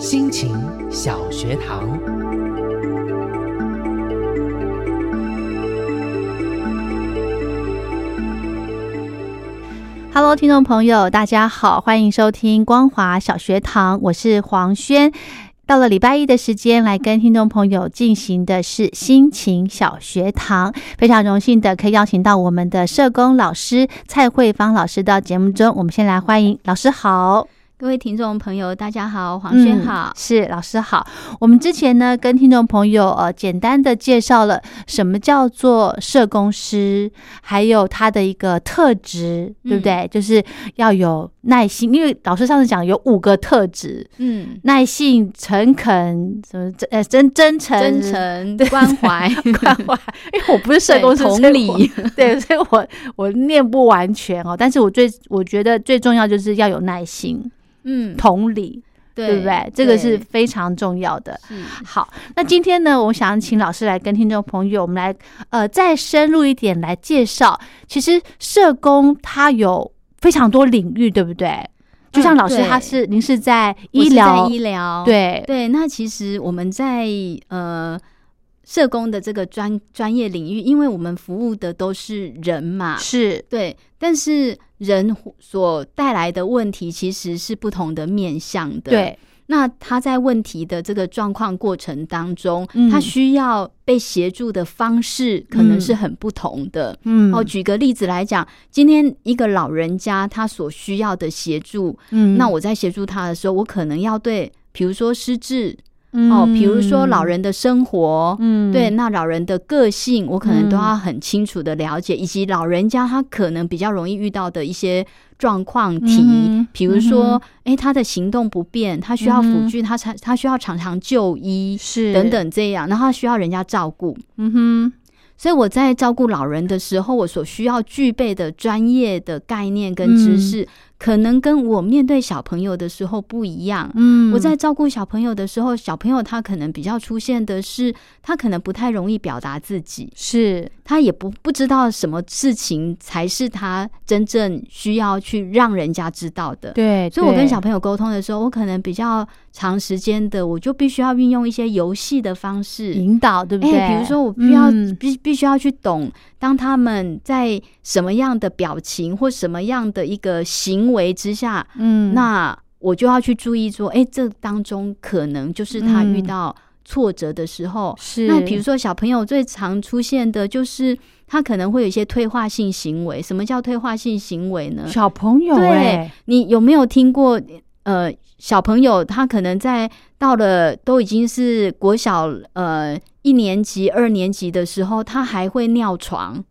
心情小学堂。Hello，听众朋友，大家好，欢迎收听光华小学堂，我是黄轩。到了礼拜一的时间，来跟听众朋友进行的是心情小学堂，非常荣幸的可以邀请到我们的社工老师蔡慧芳老师到节目中。我们先来欢迎老师好。各位听众朋友，大家好，黄轩好，嗯，是老师好。我们之前呢，跟听众朋友呃简单的介绍了什么叫做社工师，还有他的一个特质，对不对？就是要有耐心，因为老师上次讲有五个特质，嗯，耐性、诚恳、什么真呃真真诚、真诚、关怀、关怀。因为我不是社工同理，对，所以我我念不完全哦。但是我最我觉得最重要就是要有耐心。嗯，同理，对对不对？这个是非常重要的。是好，那今天呢，我想请老师来跟听众朋友，我们来呃再深入一点来介绍。其实社工它有非常多领域，对不对？就像老师他是您是在医疗在医疗，对对。那其实我们在呃社工的这个专专业领域，因为我们服务的都是人嘛，是。对，但是人所带来的问题其实是不同的面向的，。对。那他在问题的这个状况过程当中，嗯。他需要被协助的方式可能是很不同的。嗯。哦，举个例子来讲，今天一个老人家他所需要的协助，嗯。那我在协助他的时候，我可能要对，比如说失智嗯。哦，比如说老人的生活，嗯。对，那老人的个性，我可能都嗯。要很清楚的了解，以及老人家他可能比较容易遇到的一些状况题，嗯比如说，哎、他的行动不便，他需要辅具，他常他需要常常就医，是。等，等这样，然后他需要人家照顾。嗯哼，所以我在照顾老人的时候，我所需要具备的专业的概念跟知嗯。识，可能跟我面对小朋友的时候不一样。嗯我在照顾小朋友的时候，小朋友他可能比较出现的是，他可能不太容易表达自己，是他也不不知道什么事情才是他真正需要去让人家知道的。对，所以我跟小朋友沟通的时候，我可能比较长时间的，我就必须要运用一些游戏的方式引导，对不对？哎，比如说我必要、嗯必必须要去懂，当他们在什么样的表情或什么样的一个行为之下，嗯那我就要去注意说，哎，这当中可能就是他遇嗯到挫折的时候。是那比如说小朋友最常出现的就是他可能会有一些退化性行为。什么叫退化性行为呢？小朋友对哎，你有没有听过？呃，小朋友他可能在到了都已经是国小呃一年级、二年级的时候，他还会尿床。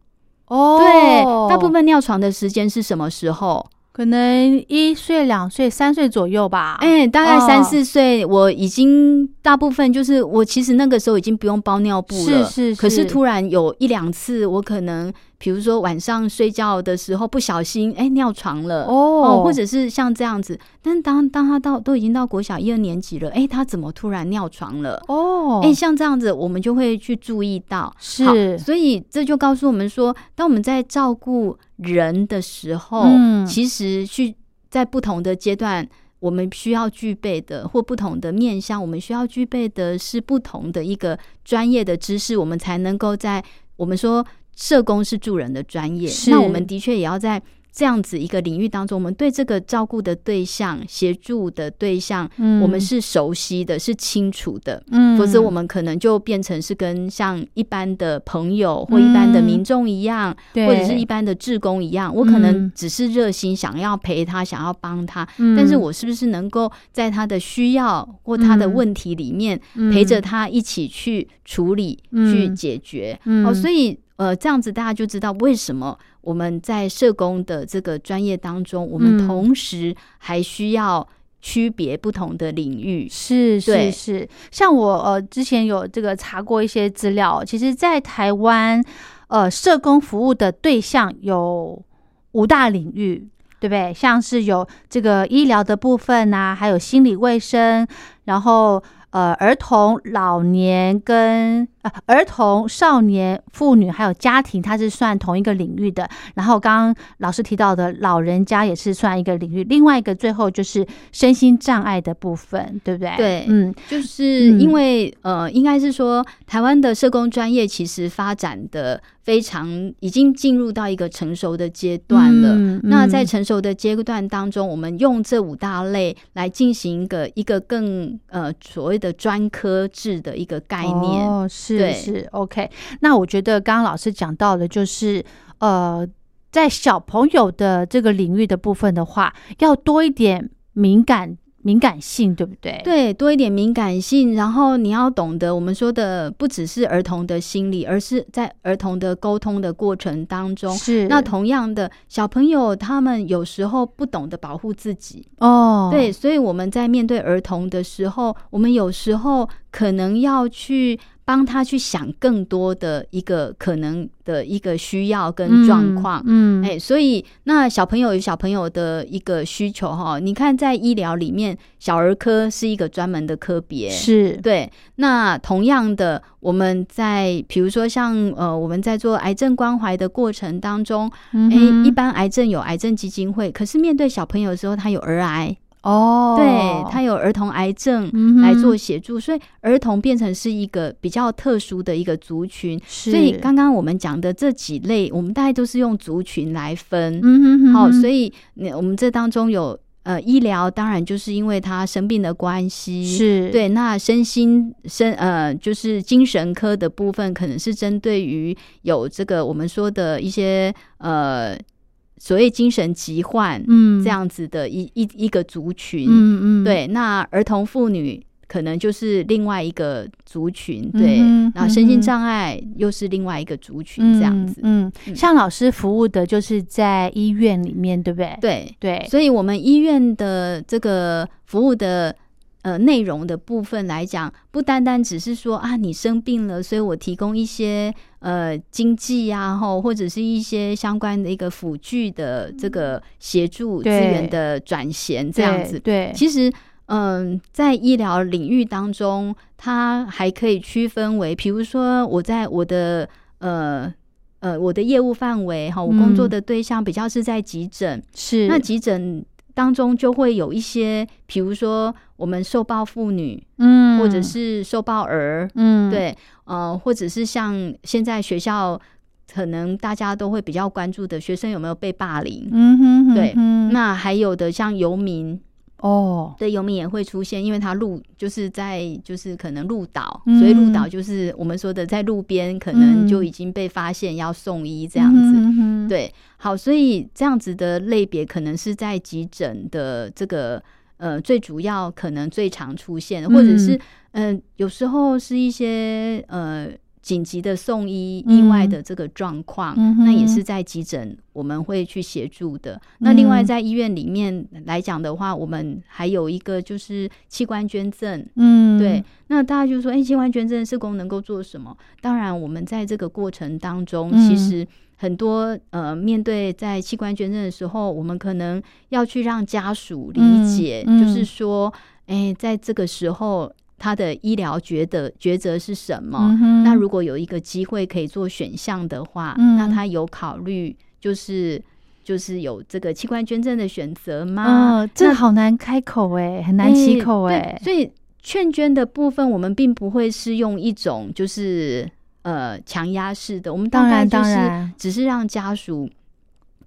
哦，对，大部分尿床的时间是什么时候？可能一岁、两岁、三岁左右吧。哎、大概哦三四岁，我已经大部分就是我其实那个时候已经不用包尿布了，是是可是是突然有一两次，我可能比如说晚上睡觉的时候不小心哎、尿床了哦。或者是像这样子，但是当当他到都已经到国小一二年级了，哎、他怎么突然尿床了？哦，哎、像这样子，我们就会去注意到，是。所以这就告诉我们说，当我们在照顾人的时候，嗯。其实去在不同的阶段，我们需要具备的或不同的面向，我们需要具备的是不同的一个专业的知识，我们才能够在我们说社工是助人的专业，那我们的确也要在这样子一个领域当中，我们对这个照顾的对象、协助的对象，嗯。我们是熟悉的、是清楚的。嗯。否则，我们可能就变成是跟像一般的朋友或一般的民众一样，对。或者是一般的志工一样，我可能嗯。只是热心想要陪他，想要帮他，嗯。但是我是不是能够在他的需要或他的嗯。问题里面，嗯。陪着他一起去处理、嗯。去解决？嗯。哦，所以呃，这样子大家就知道为什么我们在社工的这个专业当中，我们嗯同时还需要区别不同的领域。是是是，像我呃之前有这个查过一些资料，其实，在台湾呃社工服务的对象有五大领域。对不对？像是有这个医疗的部分啊，还有心理卫生，然后呃儿童、老年跟呃儿童、少年、妇女还有家庭，它是算同一个领域的。然后刚刚老师提到的老人家也是算一个领域，另外一个最后就是身心障碍的部分，对不对？对嗯就是嗯因为、呃，应该是说台湾的社工专业其实发展的非常，已经进入到一个成熟的阶段了。嗯那在嗯成熟的阶段当中，我们用这五大类来进行一个一个更呃所谓的专科制的一个概念。哦，是对是 OK。那我觉得刚刚老师讲到的，就是呃，在小朋友的这个领域的部分的话，要多一点敏感敏感性，对不对？，对，多一点敏感性，然后你要懂得我们说的不只是儿童的心理，而是在儿童的沟通的过程当中。是那同样的，小朋友他们有时候不懂得保护自己，哦，对，所以我们在面对儿童的时候，我们有时候可能要去帮他去想更多的一个可能的一个需要跟状况。嗯，嗯哎、所以那小朋友有小朋友的一个需求哈，你看在医疗里面，小儿科是一个专门的科别，是，对。那同样的，我们在比如说像呃，我们在做癌症关怀的过程当中，哎、一般癌症有癌症基金会，可是面对小朋友的时候，他有儿癌，哦，对他有儿童癌症来做协助，所以儿童变成是一个比较特殊的一个族群。所以刚刚我们讲的这几类，我们大概都是用族群来分。嗯哼哼好，所以你我们这当中有呃医疗，当然就是因为他生病的关系，是，对。那身心身呃就是精神科的部分，可能是针对于有这个我们说的一些呃所谓精神疾患，嗯，这，样子的一一一个族群。嗯嗯，对，那儿童妇女可能就是另外一个族群，对，嗯然后身心障碍又是另外一个族群，这样子。嗯像老师服务的就是在医院里面，对不对？对，对，所以我们医院的这个服务的。呃，内容的部分来讲，不单单只是说啊，你生病了，所以我提供一些呃经济啊，吼，或者是一些相关的一个辅具的这个协助资源的转衔这样子。对对，其实，嗯，在医疗领域当中，它还可以区分为，比如说我在我的呃呃我的业务范围哈，我工作嗯的对象比较是在急诊，是那急诊当中就会有一些，比如说我们受暴妇女，嗯，或者是受暴儿，嗯，对，呃，或者是像现在学校。可能大家都会比较关注的学生有没有被霸凌？嗯哼哼对那还有的像游民，哦，对，游民也会出现，因为他路就是在就是可能路岛，嗯所以路岛就是我们说的在路边，可能嗯就已经被发现要送医这样子。嗯，对，好，所以这样子的类别可能是在急诊的这个呃最主要可能最常出现，或者是嗯、呃有时候是一些呃。紧急的送医意外的这个状况，嗯那也是在急诊我们会去协助的。那另外嗯在医院里面来讲的话，我们还有一个就是器官捐赠，嗯，对，那大家就说，哎、器官捐赠社工能够做什么？当然，我们在这个过程当中，嗯。其实很多呃，面对在器官捐赠的时候，我们可能要去让家属理解，嗯。嗯。就是说，哎、在这个时候，他的医疗抉择抉择是什么？嗯那如果有一个机会可以做选项的话，嗯那他有考虑就是。就是有这个器官捐赠的选择吗？哦，这那好难开口哎，很难启口对哎，所以劝捐的部分，我们并不会是用一种就是呃强压式的，我们大当然概就然只是让家属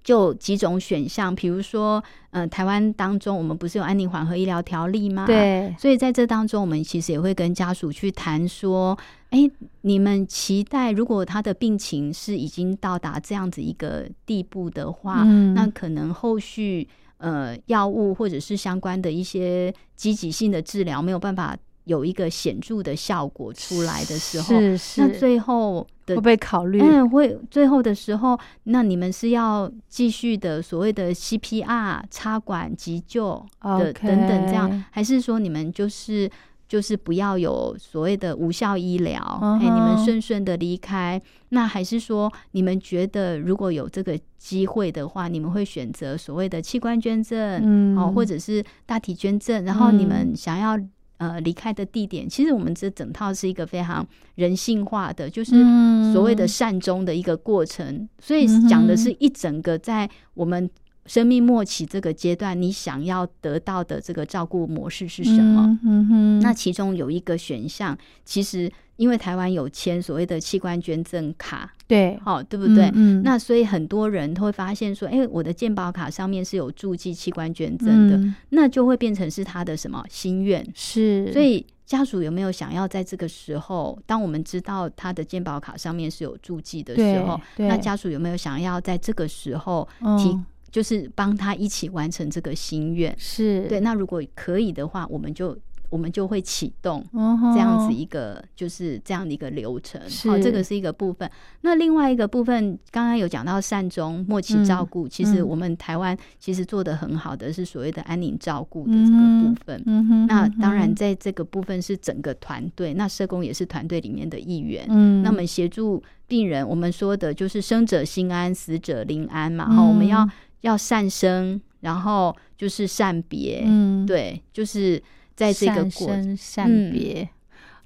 就几种选项，比如说，呃，台湾当中我们不是有安宁缓和医疗条例吗？，对，所以在这当中，我们其实也会跟家属去谈说，哎，你们期待如果他的病情是已经到达这样子一个地步的话，嗯那可能后续呃药物或者是相关的一些积极性的治疗没有办法有一个显著的效果出来的时候，是是，那最后的会不会考虑？嗯，会最后的时候，那你们是要继续的所谓的 CPR 插管急救的等等这样，还是说你们就是就是不要有所谓的无效医疗，哎、你们顺顺的离开？那还是说你们觉得如果有这个机会的话，你们会选择所谓的器官捐赠，嗯哦，或者是大体捐赠？然后你嗯们想要。呃，离开的地点，其实我们这整套是一个非常人性化的，就是嗯。所谓的善终的一个过程，所以讲的是一整个在我们生命末期这个阶段，你想要得到的这个照顾模式是什么？嗯嗯哼，那其中有一个选项，其实因为台湾有签所谓的器官捐赠卡，对，好、对不对？嗯，嗯。那所以很多人都会发现说，哎、我的健保卡上面是有注记器官捐赠的，嗯。那就会变成是他的什么心愿。是，所以家属有没有想要在这个时候，当我们知道他的健保卡上面是有注记的时候，那家属有没有想要在这个时候嗯。提，就是帮他一起完成这个心愿？是对，那如果可以的话，我们就我们就会启动。这样子一个就是这样的一个流程，是好，这个是一个部分。那另外一个部分，刚刚有讲到善终、默契照顾，其实嗯我们台湾其实做的很好的是所谓的安宁照顾的这个部分。嗯哼，那嗯当然，在这个部分是整个团队，那社工也是团队里面的一员。嗯，那么协助病人，我们说的就是生者心安，死者灵安嘛。嗯、我们要要善生，然后就是善别，嗯，对，就是在这个善过生善嗯。别，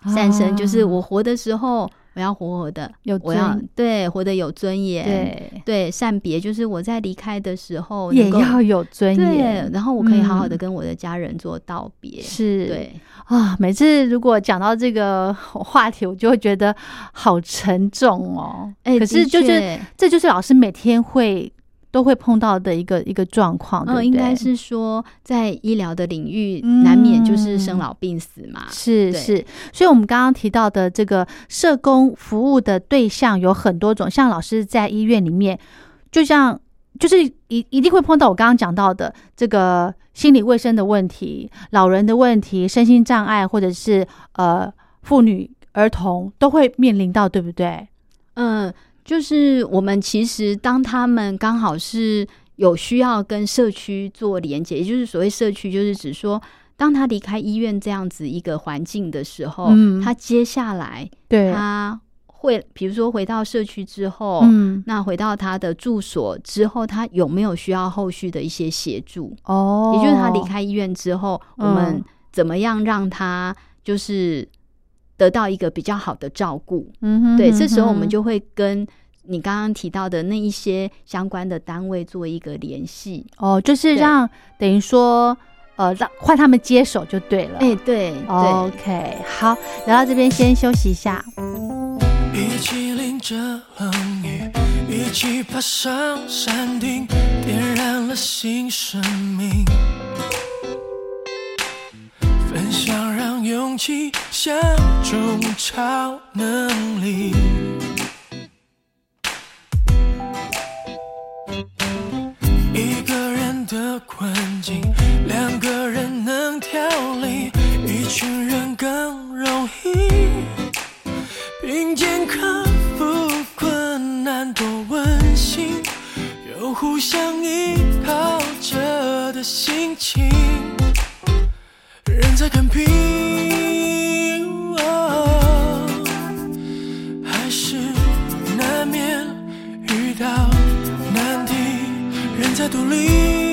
善生，就是啊我活的时候，我要活活的，有我要尊对活得有尊严，对，对善别，就是我在离开的时候也要有尊严，，然后我可以好好的嗯。跟我的家人做道别，是，对。啊，每次如果讲到这个话题，我就会觉得好沉重哦。哎，可是就是确这就是老师每天会都会碰到的一个一个状况，对不嗯，对应该是说在医疗的领域，嗯难免就是生老病死嘛。对是是，所以我们刚刚提到的这个社工服务的对象有很多种，像老师在医院里面，就像就是一一定会碰到我刚刚讲到的这个心理卫生的问题、老人的问题、身心障碍，或者是呃妇女、儿童都会面临到，对不对？嗯，就是我们其实当他们刚好是有需要跟社区做连接，也就是所谓社区，就是指说。当他离开医院这样子一个环境的时候，嗯他接下来对，他会，比如说回到社区之后，嗯，那回到他的住所之后，他有没有需要后续的一些协助？哦，也就是他离开医院之后，我们嗯怎么样让他就是得到一个比较好的照顾？嗯哼，对，嗯这时候我们就会跟你刚刚提到的那一些相关的单位做一个联系。哦，就是对让等于说呃让换他们接手就对了。哎、对对，OK，好，聊到这边先休息一下。一起淋着冷雨，一起爬上山顶，点燃了新生命。勇气像种超能力。一个人的困境，两个人能调理，一群人更容易。并肩克服困难，多温馨，有互相依靠着的心情，在看平，还是难免遇到难题，人在独立，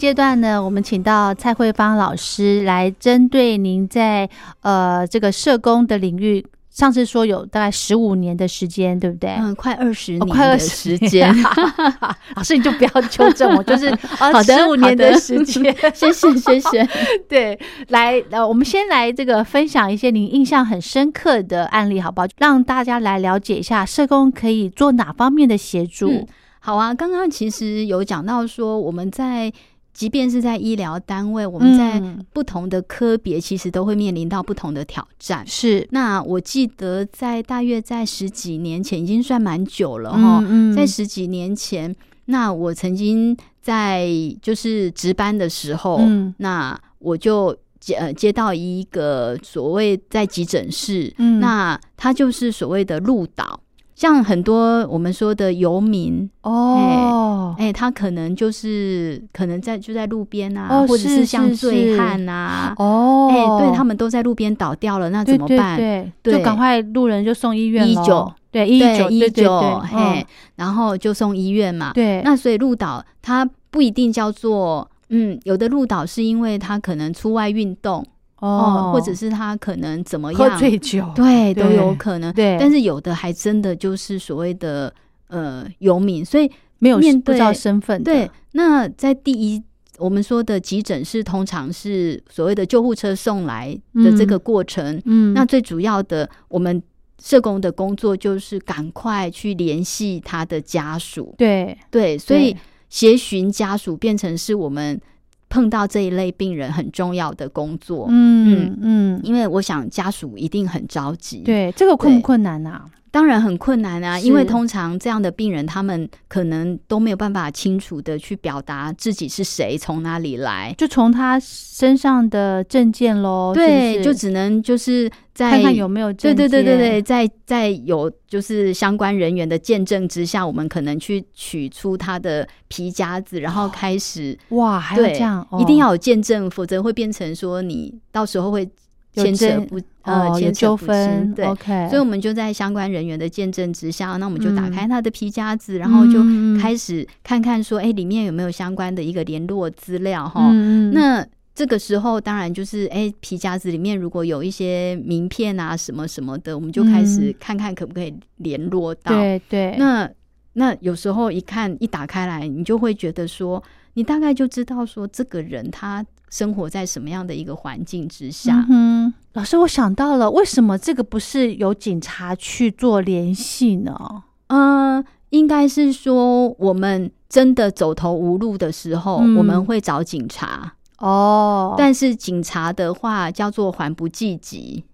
阶段呢，我们请到蔡慧芳老师来针对您在呃这个社工的领域，上次说有大概十五年的时间，对不对？嗯，快二十哦快年的20时间。老师你就不要纠正我，就是啊好的十五年的时间。谢谢谢谢。对，来呃，我们先来这个分享一些您印象很深刻的案例，好不好？让大家来了解一下社工可以做哪方面的协助。嗯好啊，刚刚其实有讲到说，我们在即便是在医疗单位，我们在嗯。不同的科别，其实都会面临到不同的挑战。是。那我记得在大约在十几年前，已经算蛮久了哈、嗯嗯。在十几年前，那我曾经在就是值班的时候，嗯。那我就接呃接到一个所谓在急诊室，嗯。那他就是所谓的路导，像很多我们说的游民，哦，哎、他可能就是可能在就在路边啊，哦或者是像是醉是汉啊。哦，哎、对他们都在路边倒掉了，那怎么办？对对，就对。赶快路人就送医院咯。119对一九一九，对嘿嗯，然后就送医院嘛。对，那所以路导他不一定叫做，嗯，有的路导是因为他可能出外运动哦，或者是他可能怎么样喝，醉酒，对，都有可能。对但是有的还真的就是所谓的呃游民，所以没有面不知道对身份的，对，那在第一。我们说的急诊室通常是所谓的救护车送来的这个嗯过程，嗯，那最主要的，我们社工的工作就是赶快去联系他的家属，对，对，所以对协寻家属变成是我们碰到这一类病人很重要的工作。嗯嗯，因为我想家属一定很着急，，对，这个困不困难啊？当然很困难啊，因为通常这样的病人，他们可能都没有办法清楚的去表达自己是谁，从哪里来，就从他身上的证件喽，对，就只能就是在看看有没有对证件，对对对对，在在有就是相关人员的见证之下，我们可能去取出他的皮夹子，然后开始哇，还要对这样，一定哦要有见证，否则会变成说你到时候会有牵扯不呃哦有牵扯不纠纷，对。，OK，所以我们就在相关人员的见证之下，那我们就打嗯开他的皮夹子，然后就开始看看说，哎、里面有没有相关的一个联络资料哈。那这个时候当然就是，哎、皮夹子里面如果有一些名片啊什么什么的，我们就开始嗯看看可不可以联络到。对对，那那有时候一看一打开来，你就会觉得说，你大概就知道说这个人他生活在什么样的一个环境之下。嗯，老师，我想到了，为什么这个不是由警察去做联系呢？嗯、应该是说我们真的走投无路的时候，嗯我们会找警察。哦，但是警察的话叫做缓不济急，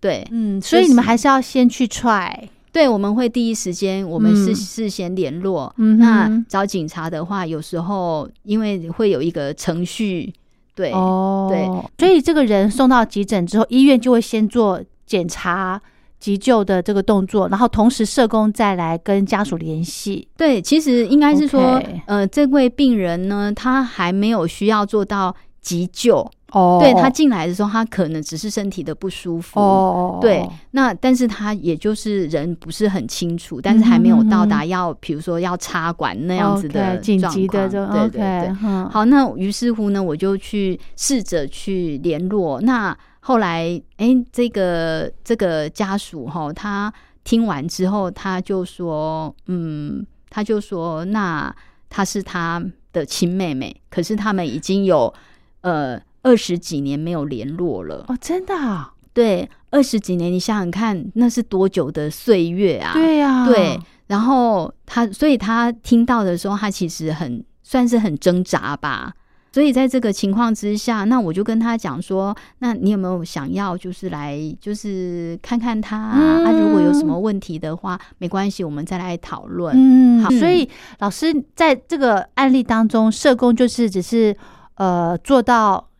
对嗯，所以你们还是要先去踹，对，我们会第一时间我们是嗯事先联络。嗯那找警察的话，有时候因为会有一个程序，对，哦，对，所以这个人送到急诊之后，医院就会先做检查。急救的这个动作，然后同时社工再来跟家属联系。对，其实应该是说呃，这位病人呢，他还没有需要做到急救，哦。对他进来的时候，他可能只是身体的不舒服，哦，对，那但是他也就是人不是很清楚，但是还没有到达要，比如说要插管那样子的紧急的对对对。嗯。好，那于是乎呢，我就去试着去联络。那后来，哎、这个这个家属哈，他听完之后，他就说，嗯，他就说，那她是他的亲妹妹，可是他们已经有呃二十几年没有联络了。哦，真的啊，对，二十几年，你想想看，那是多久的岁月啊？对呀，对，然后他，所以他听到的时候，他其实很算是很挣扎吧。所以在这个情况之下，那我就跟他讲说，那你有没有想要就是来就是看看他啊？啊如果有什么问题的话，没关系，我们再来讨论。嗯，好所以老师在这个案例当中，社工就是只是呃做到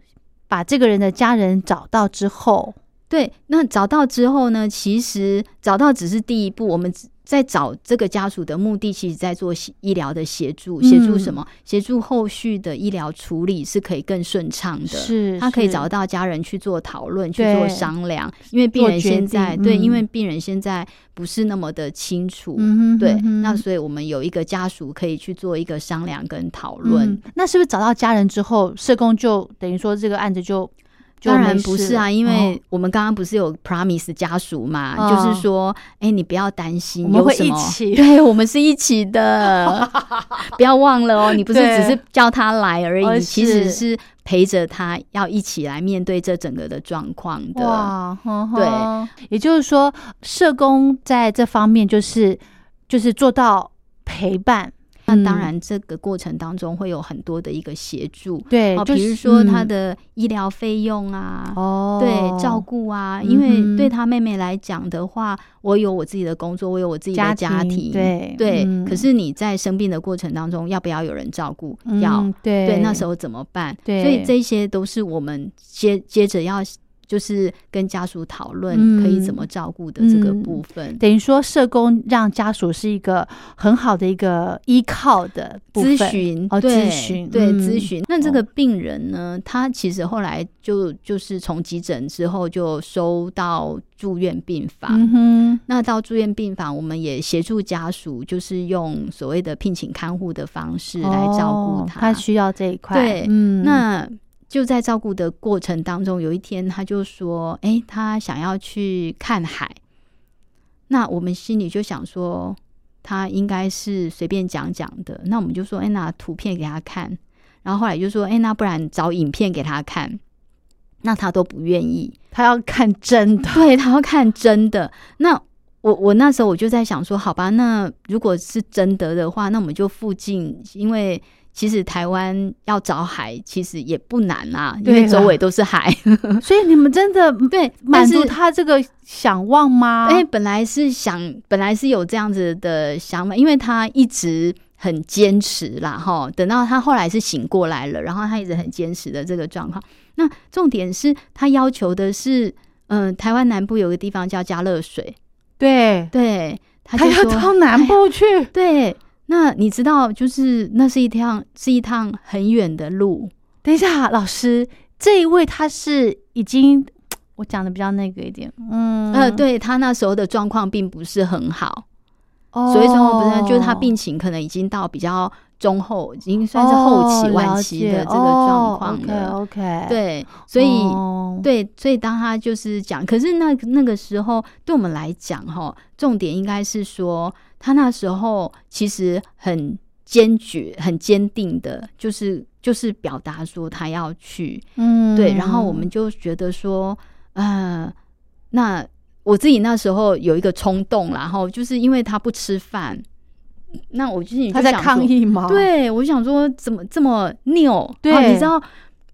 把这个人的家人找到之后，对，那找到之后呢，其实找到只是第一步，我们在找这个家属的目的，其实在做协医疗的协助，协助什么？协助后续的医疗处理是可以更顺畅的。是他可以找到家人去做讨论、去做商量，因为病人现在定对，因嗯为病人现在不是那么的清楚，嗯哼对，嗯那所以我们有一个家属可以去做一个商量跟讨论。嗯那是不是找到家人之后，社工就等于说这个案子就就当然不是啊，因哦。为我们刚刚不是有 promise 家属嘛，哦就是说，哎、你不要担心，我们会一起。对我们是一起的，不要忘了哦，你不是只是叫他来而哦已，其实是。是陪着他要一起来面对这整个的状况的。哇，哼对，也就是说，社工在这方面就是就是做到陪伴。那当嗯然，这个过程当中会有很多的一个协助，哦，对就比如说他嗯的医疗费用啊，哦，对照顾啊，嗯因为哼对他妹妹来讲的话，我有我自己的工作，我有我自己的家家庭对对。嗯可是你在生病的过程当中，要不要有人照顾？要对，那时候怎么办？对所以这些都是我们接接着要就是跟家属讨论嗯可以怎么照顾的这个嗯部分。等于说社工让家属是一个很好的一个依靠的咨询哦，咨询对嗯咨询。那这哦个病人呢，他其实后来就就是从急诊之后就收到住院病房。嗯哼，那到住院病房，我们也协助家属，就是用所谓的聘请看护的方式来照顾哦他。他需要这一块，对嗯，那就在照顾的过程当中，有一天他就说：“哎、他想要去看海。”那我们心里就想说，他应该是随便讲讲的。那我们就说：“哎、拿图片给他看。”然后后来就说：“哎、那不然找影片给他看。”那他都不愿意，他要看真的，对他要看真的。那我我那时候我就在想说，好吧，那如果是真的的话，那我们就附近，因为其实台湾要找海其实也不难啊，因为周围都是海。所以你们真的对，满足但是。他这个想望吗？哎、本来是想，本来是有这样子的想法，因为他一直很坚持啦，哈。等到他后来是醒过来了，然后他一直很坚持的这个状况。那重点是他要求的是，嗯、台湾南部有个地方叫嘉乐水，对，对，他他要到南哎部去，对，那你知道，就是那是一趟是一趟很远的路，等一下，老师，这一位他是已经，我讲的比较那个一点，嗯，呃，，对他那时候的状况并不是很好，哦所以状况不是，就是他病情可能已经到比较中后，已经算是后期、哦晚期的这个状况了。OK 对，所以。哦。对，所以当他就是讲，可是那那个时候对我们来讲，哈，重点应该是说，他那时候其实很坚决、很坚定的，就是就是表达说他要去，嗯。对，然后我们就觉得说，呃，那我自己那时候有一个冲动，然后就是因为他不吃饭，那我就是他在抗，议吗？，对我想说怎么这么拗？对哦你知道，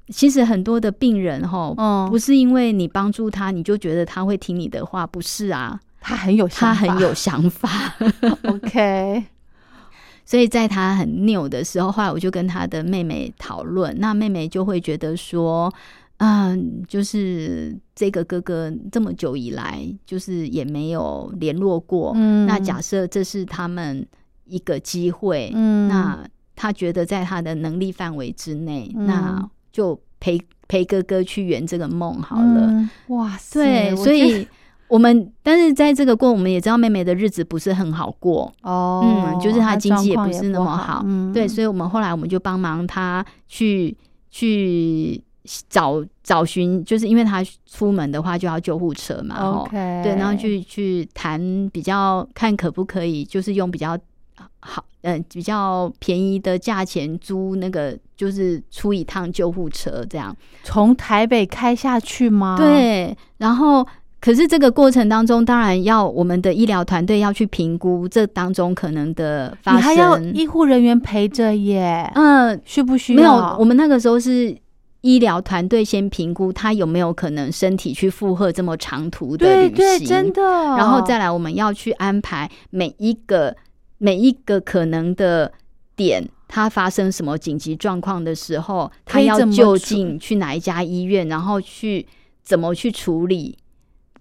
其实很多的病人哈，嗯。不是因为你帮助他，你就觉得他会听你的话，不是啊，他很有他想法，很有想法。OK，所以在他很拗的时候，后来我就跟他的妹妹讨论，那妹妹就会觉得说，嗯，就是这个哥哥这么久以来，就是也没有联络过。嗯那假设这是他们一个机会，嗯那他觉得在他的能力范围之内，嗯那就陪陪哥哥去圆这个梦好了。嗯哇塞，对，所以我们但是在这个过，我们也知道妹妹的日子不是很好过。哦，嗯，就是她经济也不是那么好，嗯，对，所以我们后来我们就帮忙她去去找找寻，就是因为她出门的话就要救护车嘛，吼 OK，对，然后去去谈比较看可不可以，就是用比较好，嗯、比较便宜的价钱租那个，就是出一趟救护车这样。从台北开下去吗？，对，然后可是这个过程当中，当然要我们的医疗团队要去评估这当中可能的发你还要生。医护人员陪着耶，嗯，需不需要？没有，我们那个时候是医疗团队先评估他有没有可能身体去负荷这么长途的旅对对，行，真的。然后再来我们要去安排每一个每一个可能的点。他发生什么紧急状况的时候，他要就近去哪一家医院，然后去怎么去处理？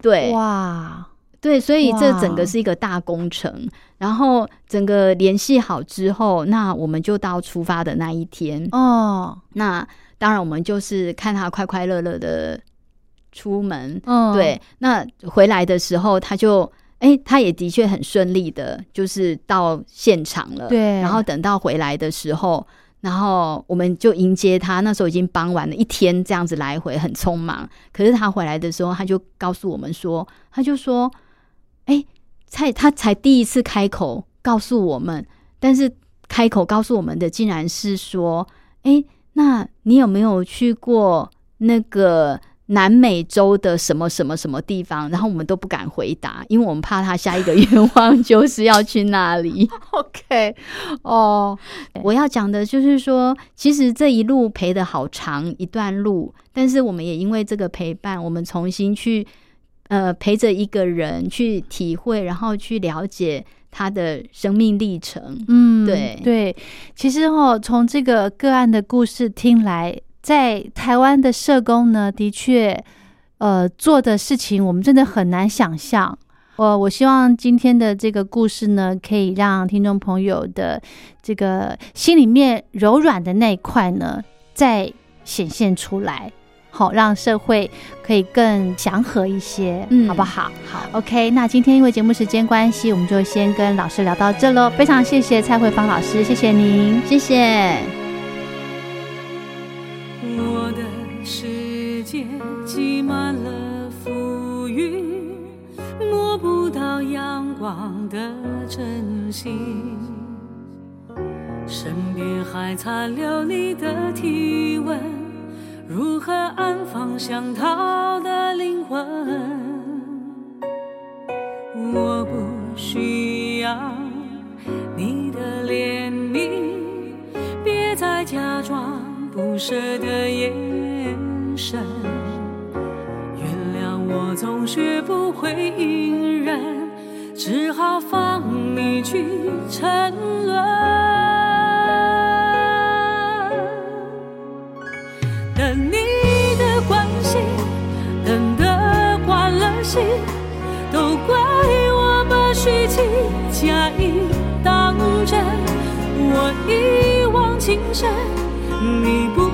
对，哇，对，所以这整哇个是一个大工程。然后整个联系好之后，那我们就到出发的那一天。哦，那当然，我们就是看他快快乐乐的出门。嗯，对，那回来的时候，他就哎、他也的确很顺利的，就是到现场了。对然后等到回来的时候。然后我们就迎接他，那时候已经傍晚了，一天这样子来回很匆忙。可是他回来的时候，他就告诉我们说，他就说：“哎，才他才第一次开口告诉我们，但是开口告诉我们的竟然是说：‘哎，那你有没有去过那个南美洲的什么什么什么地方？’然后我们都不敢回答，因为我们怕他下一个愿望就是要去那里。OK，哦，我要讲的就是说，其实这一路陪的好长一段路，但是我们也因为这个陪伴，我们重新去呃陪着一个人去体会，然后去了解他的生命历程。嗯，对对，其实哦，从这个个案的故事听来，在台湾的社工呢，的确，呃，做的事情我们真的很难想象。我我希望今天的这个故事呢，可以让听众朋友的这个心里面柔软的那一块呢，再显现出来，好，让社会可以更祥和一些，嗯好不好？好，OK，那今天因为节目时间关系，我们就先跟老师聊到这喽。非常谢谢蔡慧芳老师，谢谢您。谢谢。我的世界挤满了浮云，摸不到阳光的真心。身边还残留你的体温，如何安放想逃的灵魂？我不需要不舍的眼神。原谅我总学不会隐忍，只好放你去沉沦。等你的关心，等得惯了心，都怪我把虚情假意当真。我一往情深，你不